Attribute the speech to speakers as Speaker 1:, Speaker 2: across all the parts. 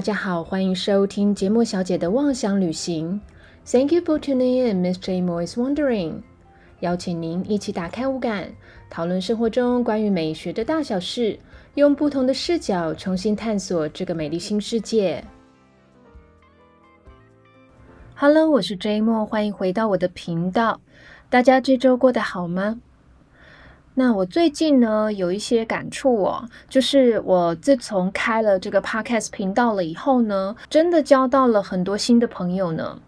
Speaker 1: 大家好，欢迎收听节目小姐的妄想旅行。Thank you for tuning in, Miss J. Mo is wondering。邀请您一起打开五感，讨论生活中关于美学的大小事，用不同的视角重新探索这个美丽新世界。Hello，我是 J. Mo，欢迎回到我的频道。大家这周过得好吗？那我最近呢有一些感触哦，就是我自从开了这个 podcast 频道了以后呢，真的交到了很多新的朋友呢。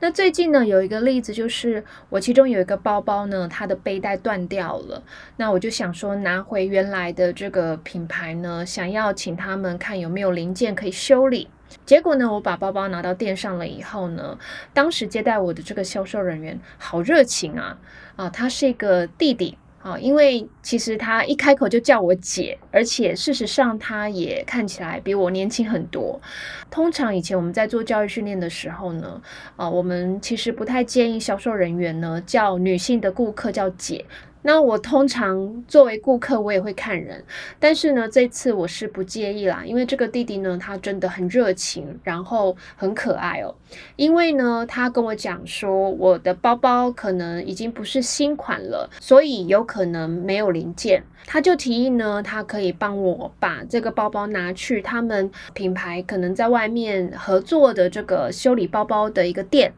Speaker 1: 那最近呢有一个例子，就是我其中有一个包包呢，它的背带断掉了。那我就想说拿回原来的这个品牌呢，想要请他们看有没有零件可以修理。结果呢，我把包包拿到店上了以后呢，当时接待我的这个销售人员好热情啊啊，他是一个弟弟。啊，因为其实他一开口就叫我姐，而且事实上他也看起来比我年轻很多。通常以前我们在做教育训练的时候呢，啊，我们其实不太建议销售人员呢叫女性的顾客叫姐。那我通常作为顾客，我也会看人，但是呢，这次我是不介意啦，因为这个弟弟呢，他真的很热情，然后很可爱哦。因为呢，他跟我讲说，我的包包可能已经不是新款了，所以有可能没有零件，他就提议呢，他可以帮我把这个包包拿去他们品牌可能在外面合作的这个修理包包的一个店。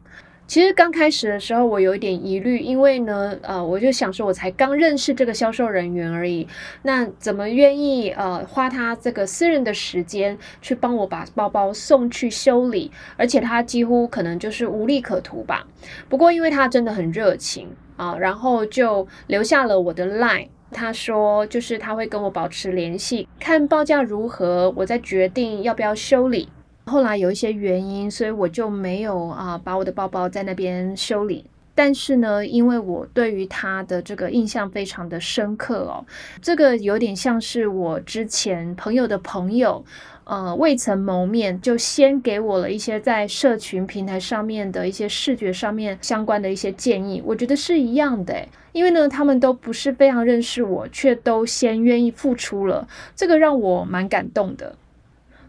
Speaker 1: 其实刚开始的时候，我有一点疑虑，因为呢，呃，我就想说，我才刚认识这个销售人员而已，那怎么愿意呃花他这个私人的时间去帮我把包包送去修理？而且他几乎可能就是无利可图吧。不过因为他真的很热情啊，然后就留下了我的 line，他说就是他会跟我保持联系，看报价如何，我再决定要不要修理。后来有一些原因，所以我就没有啊把我的包包在那边修理。但是呢，因为我对于他的这个印象非常的深刻哦，这个有点像是我之前朋友的朋友，呃，未曾谋面就先给我了一些在社群平台上面的一些视觉上面相关的一些建议，我觉得是一样的。因为呢，他们都不是非常认识我，却都先愿意付出了，这个让我蛮感动的。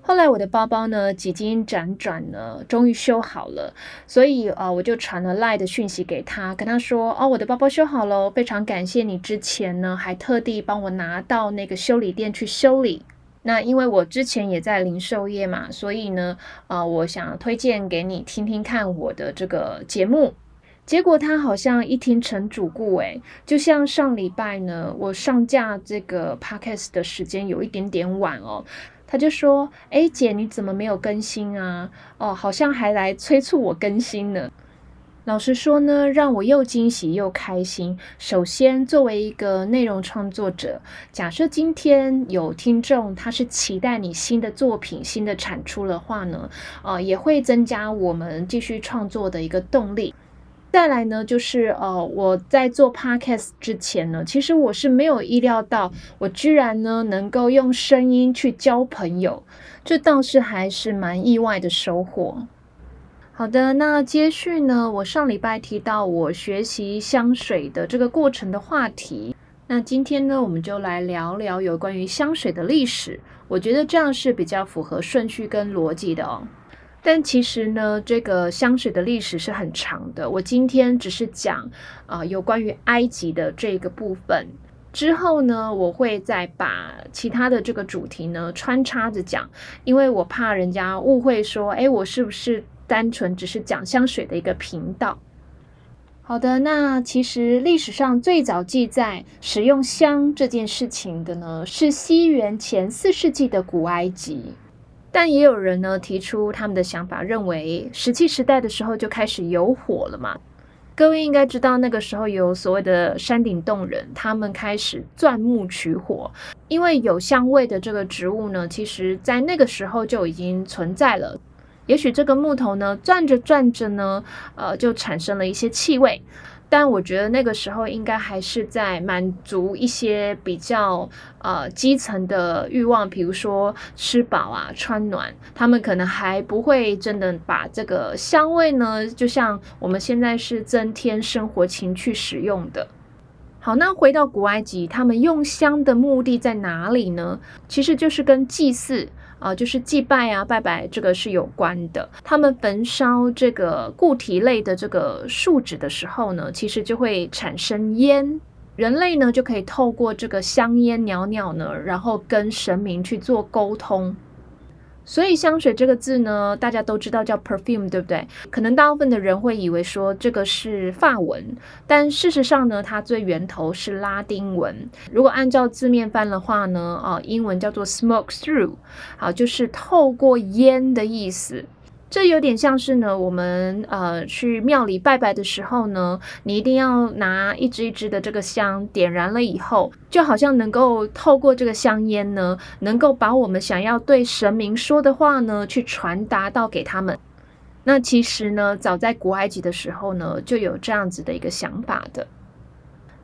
Speaker 1: 后来我的包包呢，几经辗转呢，终于修好了，所以啊，我就传了赖的讯息给他，跟他说：“哦，我的包包修好了，非常感谢你之前呢，还特地帮我拿到那个修理店去修理。那因为我之前也在零售业嘛，所以呢，啊，我想推荐给你听听看我的这个节目。结果他好像一听成主顾，诶，就像上礼拜呢，我上架这个 podcast 的时间有一点点晚哦。”他就说：“哎，姐，你怎么没有更新啊？哦，好像还来催促我更新呢。老实说呢，让我又惊喜又开心。首先，作为一个内容创作者，假设今天有听众他是期待你新的作品、新的产出的话呢，呃，也会增加我们继续创作的一个动力。”再来呢，就是呃，我在做 podcast 之前呢，其实我是没有意料到，我居然呢能够用声音去交朋友，这倒是还是蛮意外的收获。好的，那接续呢，我上礼拜提到我学习香水的这个过程的话题，那今天呢，我们就来聊聊有关于香水的历史，我觉得这样是比较符合顺序跟逻辑的哦。但其实呢，这个香水的历史是很长的。我今天只是讲啊，有关于埃及的这个部分。之后呢，我会再把其他的这个主题呢穿插着讲，因为我怕人家误会说，哎，我是不是单纯只是讲香水的一个频道？好的，那其实历史上最早记载使用香这件事情的呢，是西元前四世纪的古埃及。但也有人呢提出他们的想法，认为石器时代的时候就开始有火了嘛？各位应该知道，那个时候有所谓的山顶洞人，他们开始钻木取火，因为有香味的这个植物呢，其实在那个时候就已经存在了。也许这个木头呢，转着转着呢，呃，就产生了一些气味。但我觉得那个时候应该还是在满足一些比较呃基层的欲望，比如说吃饱啊、穿暖，他们可能还不会真的把这个香味呢，就像我们现在是增添生活情趣使用的。好，那回到古埃及，他们用香的目的在哪里呢？其实就是跟祭祀啊，就是祭拜啊、拜拜这个是有关的。他们焚烧这个固体类的这个树脂的时候呢，其实就会产生烟，人类呢就可以透过这个香烟袅袅呢，然后跟神明去做沟通。所以香水这个字呢，大家都知道叫 perfume，对不对？可能大部分的人会以为说这个是法文，但事实上呢，它最源头是拉丁文。如果按照字面翻的话呢，啊，英文叫做 smoke through，好，就是透过烟的意思。这有点像是呢，我们呃去庙里拜拜的时候呢，你一定要拿一支一支的这个香，点燃了以后，就好像能够透过这个香烟呢，能够把我们想要对神明说的话呢，去传达到给他们。那其实呢，早在古埃及的时候呢，就有这样子的一个想法的。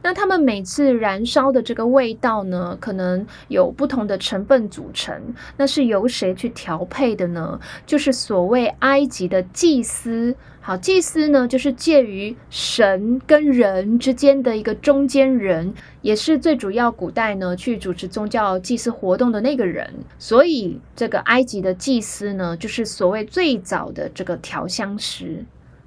Speaker 1: 那他们每次燃烧的这个味道呢，可能有不同的成分组成。那是由谁去调配的呢？就是所谓埃及的祭司。好，祭司呢，就是介于神跟人之间的一个中间人，也是最主要古代呢去主持宗教祭祀活动的那个人。所以，这个埃及的祭司呢，就是所谓最早的这个调香师。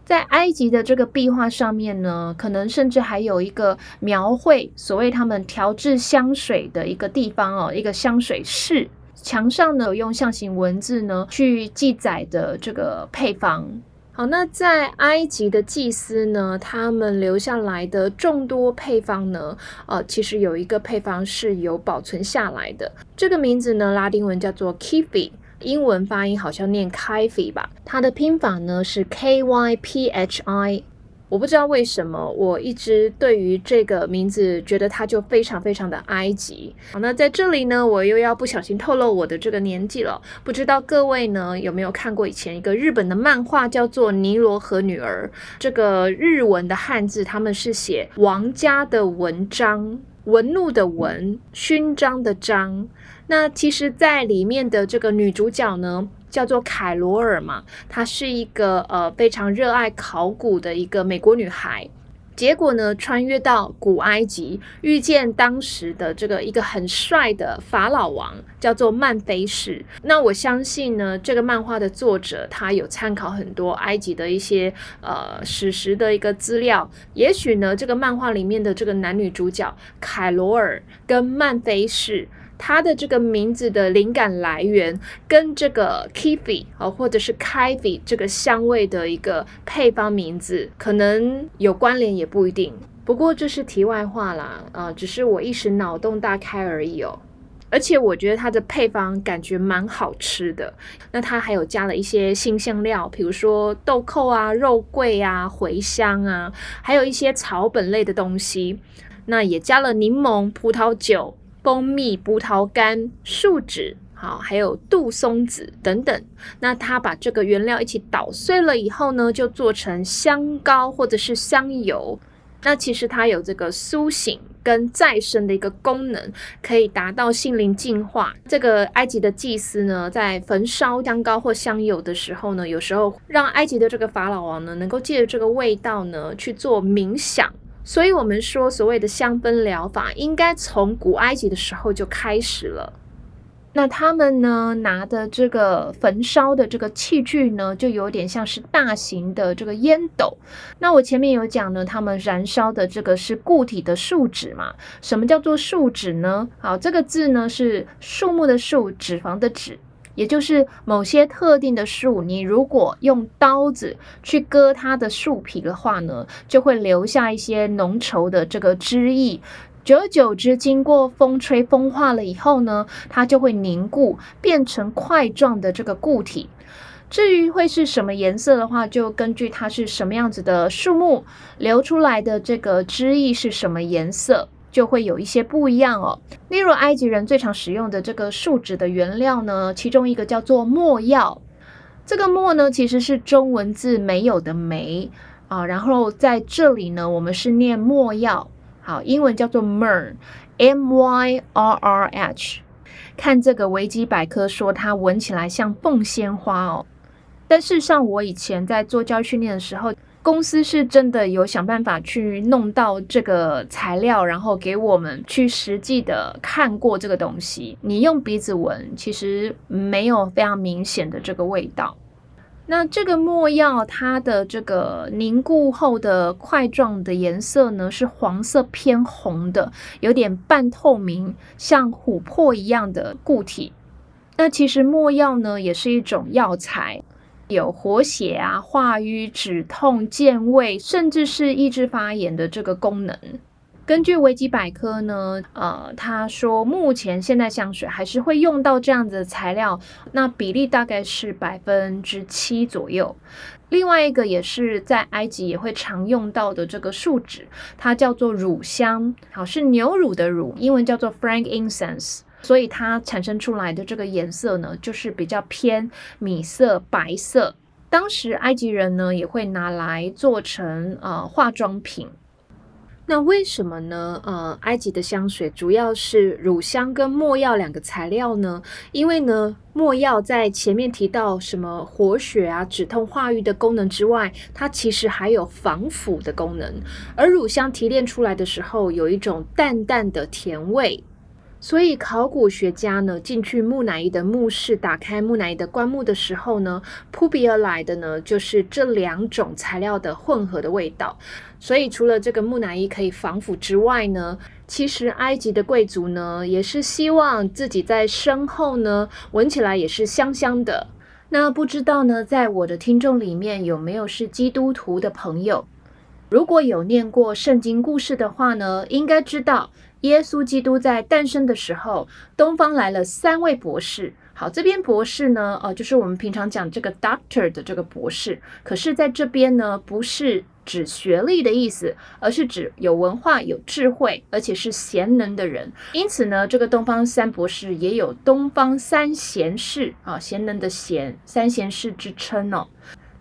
Speaker 1: 在埃及的这个壁画上面呢，可能甚至还有一个描绘所谓他们调制香水的一个地方哦，一个香水室。墙上呢用象形文字呢去记载的这个配方。好，那在埃及的祭司呢，他们留下来的众多配方呢，呃，其实有一个配方是有保存下来的，这个名字呢，拉丁文叫做 Kifi。英文发音好像念 Kyphi 吧，它的拼法呢是 K Y P H I。我不知道为什么，我一直对于这个名字觉得它就非常非常的埃及。好，那在这里呢，我又要不小心透露我的这个年纪了。不知道各位呢有没有看过以前一个日本的漫画，叫做《尼罗河女儿》。这个日文的汉字他们是写王家的文章，文怒的文，勋章的章。那其实，在里面的这个女主角呢，叫做凯罗尔嘛，她是一个呃非常热爱考古的一个美国女孩。结果呢，穿越到古埃及，遇见当时的这个一个很帅的法老王，叫做曼菲士。那我相信呢，这个漫画的作者他有参考很多埃及的一些呃史实的一个资料。也许呢，这个漫画里面的这个男女主角凯罗尔跟曼菲士。它的这个名字的灵感来源跟这个 Kifi 啊，或者是 Kifi 这个香味的一个配方名字可能有关联，也不一定。不过这是题外话啦，啊，只是我一时脑洞大开而已哦。而且我觉得它的配方感觉蛮好吃的。那它还有加了一些新香料，比如说豆蔻啊、肉桂啊、茴香啊，还有一些草本类的东西。那也加了柠檬、葡萄酒。蜂蜜、葡萄干、树脂，好，还有杜松子等等。那它把这个原料一起捣碎了以后呢，就做成香膏或者是香油。那其实它有这个苏醒跟再生的一个功能，可以达到心灵净化。这个埃及的祭司呢，在焚烧香膏或香油的时候呢，有时候让埃及的这个法老王呢，能够借着这个味道呢去做冥想。所以，我们说所谓的香氛疗法，应该从古埃及的时候就开始了。那他们呢，拿的这个焚烧的这个器具呢，就有点像是大型的这个烟斗。那我前面有讲呢，他们燃烧的这个是固体的树脂嘛？什么叫做树脂呢？好，这个字呢是树木的树，脂肪的脂。也就是某些特定的树，你如果用刀子去割它的树皮的话呢，就会留下一些浓稠的这个汁液。久而久之，经过风吹风化了以后呢，它就会凝固，变成块状的这个固体。至于会是什么颜色的话，就根据它是什么样子的树木流出来的这个汁液是什么颜色。就会有一些不一样哦。例如，埃及人最常使用的这个树脂的原料呢，其中一个叫做没药。这个没呢，其实是中文字没有的没啊。然后在这里呢，我们是念没药。好，英文叫做 myrrh，m y r r h。看这个维基百科说，它闻起来像凤仙花哦。但事实上，我以前在做教育训练的时候。公司是真的有想办法去弄到这个材料，然后给我们去实际的看过这个东西。你用鼻子闻，其实没有非常明显的这个味道。那这个墨药，它的这个凝固后的块状的颜色呢，是黄色偏红的，有点半透明，像琥珀一样的固体。那其实墨药呢，也是一种药材。有活血啊、化瘀、止痛、健胃，甚至是抑制发炎的这个功能。根据维基百科呢，呃，他说目前现代香水还是会用到这样子的材料，那比例大概是百分之七左右。另外一个也是在埃及也会常用到的这个树脂，它叫做乳香，好是牛乳的乳，英文叫做 frankincense。所以它产生出来的这个颜色呢，就是比较偏米色、白色。当时埃及人呢也会拿来做成呃化妆品。那为什么呢？呃，埃及的香水主要是乳香跟没药两个材料呢？因为呢，没药在前面提到什么活血啊、止痛化瘀的功能之外，它其实还有防腐的功能。而乳香提炼出来的时候，有一种淡淡的甜味。所以，考古学家呢进去木乃伊的墓室，打开木乃伊的棺木的时候呢，扑鼻而来的呢就是这两种材料的混合的味道。所以，除了这个木乃伊可以防腐之外呢，其实埃及的贵族呢也是希望自己在身后呢闻起来也是香香的。那不知道呢，在我的听众里面有没有是基督徒的朋友？如果有念过圣经故事的话呢，应该知道。耶稣基督在诞生的时候，东方来了三位博士。好，这边博士呢，呃，就是我们平常讲这个 doctor 的这个博士。可是在这边呢，不是指学历的意思，而是指有文化、有智慧，而且是贤能的人。因此呢，这个东方三博士也有东方三贤士啊，贤能的贤，三贤士之称哦。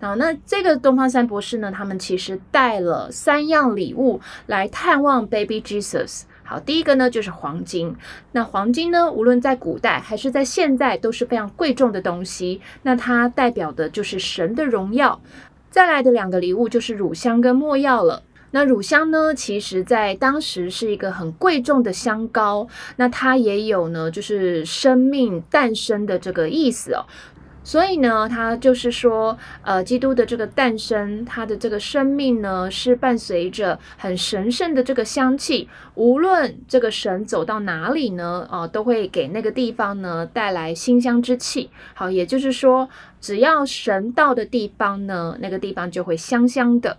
Speaker 1: 好，那这个东方三博士呢，他们其实带了三样礼物来探望 Baby Jesus。好，第一个呢就是黄金。那黄金呢，无论在古代还是在现在都是非常贵重的东西。那它代表的就是神的荣耀。再来的两个礼物就是乳香跟没药了。那乳香呢，其实在当时是一个很贵重的香膏。那它也有呢，就是生命诞生的这个意思哦。所以呢，他就是说，呃，基督的这个诞生，他的这个生命呢，是伴随着很神圣的这个香气。无论这个神走到哪里呢，啊，都会给那个地方呢带来馨香之气。好，也就是说，只要神到的地方呢，那个地方就会香香的。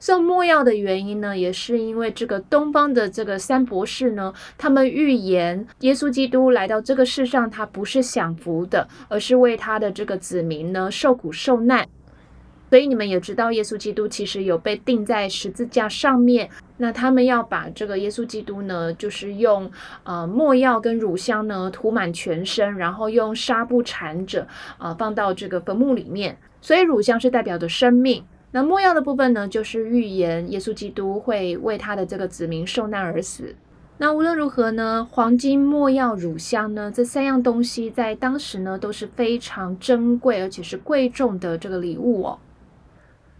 Speaker 1: 送墨药的原因呢，也是因为这个东方的这个三博士呢，他们预言耶稣基督来到这个世上，他不是享福的，而是为他的这个子民呢受苦受难。所以你们也知道，耶稣基督其实有被钉在十字架上面。那他们要把这个耶稣基督呢，就是用呃墨药跟乳香呢涂满全身，然后用纱布缠着啊，放到这个坟墓里面。所以乳香是代表的生命。那墨药的部分呢，就是预言耶稣基督会为他的这个子民受难而死。那无论如何呢，黄金、墨药、乳香呢，这三样东西在当时呢都是非常珍贵而且是贵重的这个礼物哦。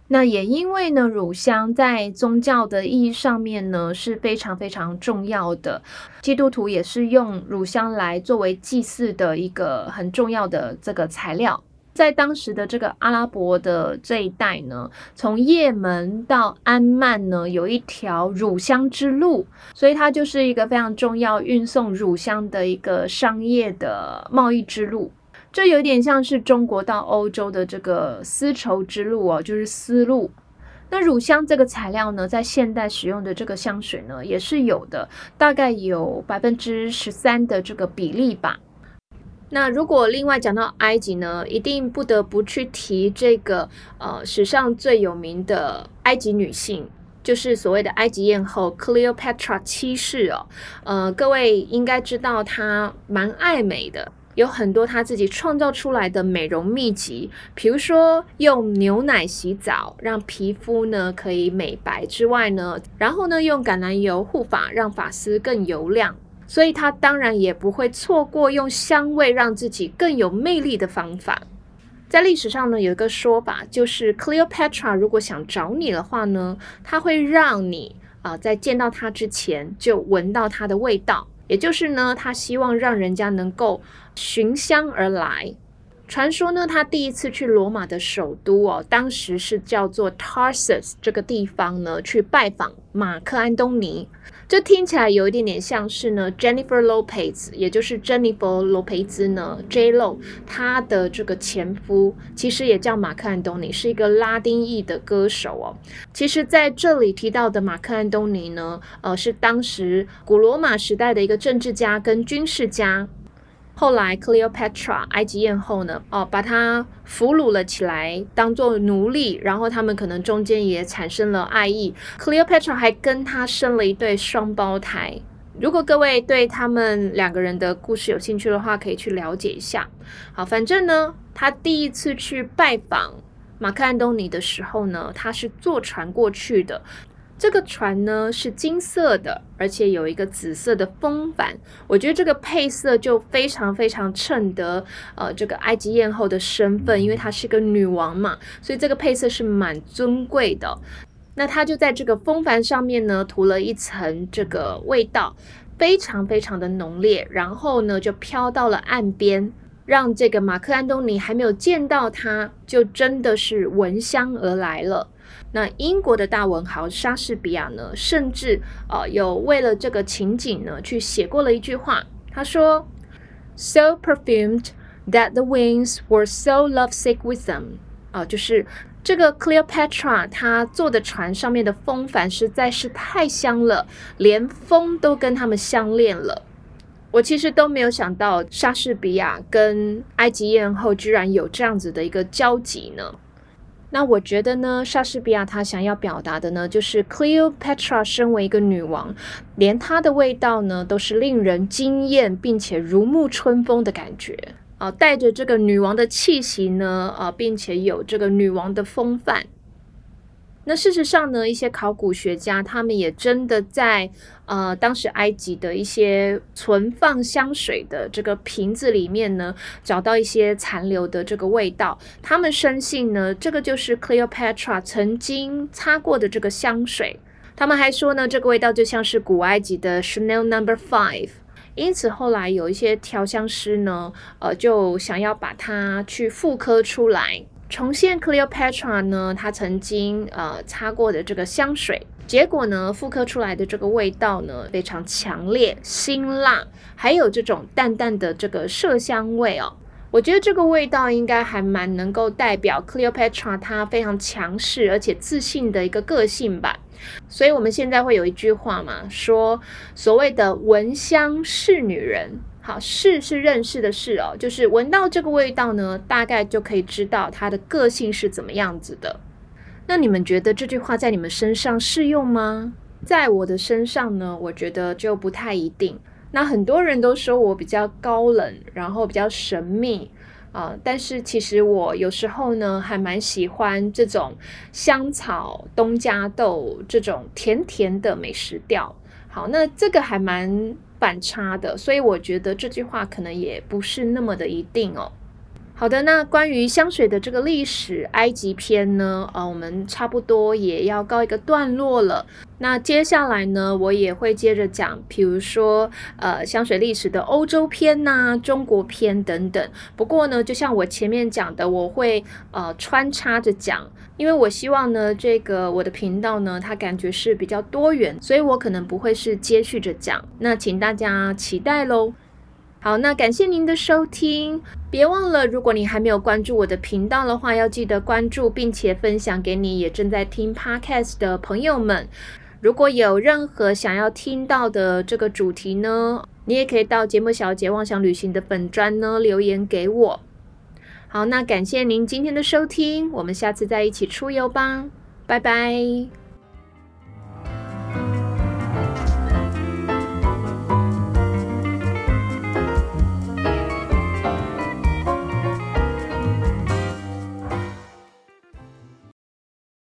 Speaker 1: 那也因为呢，乳香在宗教的意义上面呢是非常非常重要的，基督徒也是用乳香来作为祭祀的一个很重要的这个材料。在当时的这个阿拉伯的这一带呢，从也门到安曼呢，有一条乳香之路，所以它就是一个非常重要运送乳香的一个商业的贸易之路。这有点像是中国到欧洲的这个丝绸之路哦，就是丝路。那乳香这个材料呢，在现代使用的这个香水呢，也是有的，大概有百分之十三的这个比例吧。那如果另外讲到埃及呢，一定不得不去提这个呃史上最有名的埃及女性，就是所谓的埃及艳后 Cleopatra 七世哦。呃，各位应该知道她蛮爱美的，有很多她自己创造出来的美容秘籍，比如说用牛奶洗澡让皮肤呢可以美白之外呢，然后呢用橄榄油护发让发丝更油亮。所以他当然也不会错过用香味让自己更有魅力的方法。在历史上呢，有一个说法，就是 Cleopatra 如果想找你的话呢，他会让你啊在见到他之前就闻到他的味道，也就是呢，他希望让人家能够寻香而来。传说呢，他第一次去罗马的首都哦，当时是叫做 Tarsus 这个地方呢，去拜访马克安东尼。这听起来有一点点像是呢，Jennifer Lopez，也就是 Jennifer Lopez 呢，J Lo，她的这个前夫其实也叫马克安东尼，是一个拉丁裔的歌手哦。其实在这里提到的马克安东尼呢，呃，是当时古罗马时代的一个政治家跟军事家。后来，Cleopatra 埃及艳后呢，哦，把他俘虏了起来，当做奴隶。然后他们可能中间也产生了爱意。Cleopatra 还跟他生了一对双胞胎。如果各位对他们两个人的故事有兴趣的话，可以去了解一下。好，反正呢，他第一次去拜访马克安东尼的时候呢，他是坐船过去的。这个船呢是金色的，而且有一个紫色的风帆。我觉得这个配色就非常非常衬得呃这个埃及艳后的身份，因为她是个女王嘛，所以这个配色是蛮尊贵的。那她就在这个风帆上面呢涂了一层这个味道，非常非常的浓烈，然后呢就飘到了岸边，让这个马克安东尼还没有见到他，就真的是闻香而来了。那英国的大文豪莎士比亚呢，甚至呃有为了这个情景呢，去写过了一句话。他说：“So perfumed that the winds were so lovesick with them。”啊，就是这个 Cleopatra 她坐的船上面的风帆实在是太香了，连风都跟他们相恋了。我其实都没有想到莎士比亚跟埃及艳后居然有这样子的一个交集呢。那我觉得呢，莎士比亚他想要表达的呢，就是 Cleopatra 身为一个女王，连她的味道呢，都是令人惊艳并且如沐春风的感觉啊，带着这个女王的气息呢，啊，并且有这个女王的风范。那事实上呢，一些考古学家他们也真的在呃当时埃及的一些存放香水的这个瓶子里面呢，找到一些残留的这个味道。他们深信呢，这个就是 Cleopatra 曾经擦过的这个香水。他们还说呢，这个味道就像是古埃及的 Chanel Number Five。因此后来有一些调香师呢，呃，就想要把它去复刻出来。重现 Cleopatra 呢，她曾经呃擦过的这个香水，结果呢，复刻出来的这个味道呢，非常强烈、辛辣，还有这种淡淡的这个麝香味哦。我觉得这个味道应该还蛮能够代表 Cleopatra 她非常强势而且自信的一个个性吧。所以我们现在会有一句话嘛，说所谓的闻香识女人。好，是是认识的事哦，就是闻到这个味道呢，大概就可以知道它的个性是怎么样子的。那你们觉得这句话在你们身上适用吗？在我的身上呢，我觉得就不太一定。那很多人都说我比较高冷，然后比较神秘啊，但是其实我有时候呢，还蛮喜欢这种香草、东加豆这种甜甜的美食调。好，那这个还蛮。反差的，所以我觉得这句话可能也不是那么的一定哦。好的，那关于香水的这个历史埃及篇呢，呃，我们差不多也要告一个段落了。那接下来呢，我也会接着讲，比如说呃香水历史的欧洲篇呐、中国篇等等。不过呢，就像我前面讲的，我会呃穿插着讲，因为我希望呢，这个我的频道呢，它感觉是比较多元，所以我可能不会是接续着讲。那请大家期待喽。好，那感谢您的收听，别忘了，如果你还没有关注我的频道的话，要记得关注，并且分享给你也正在听 podcast 的朋友们。如果有任何想要听到的这个主题呢，你也可以到节目小姐妄想旅行的本专呢留言给我。好，那感谢您今天的收听，我们下次再一起出游吧，拜拜。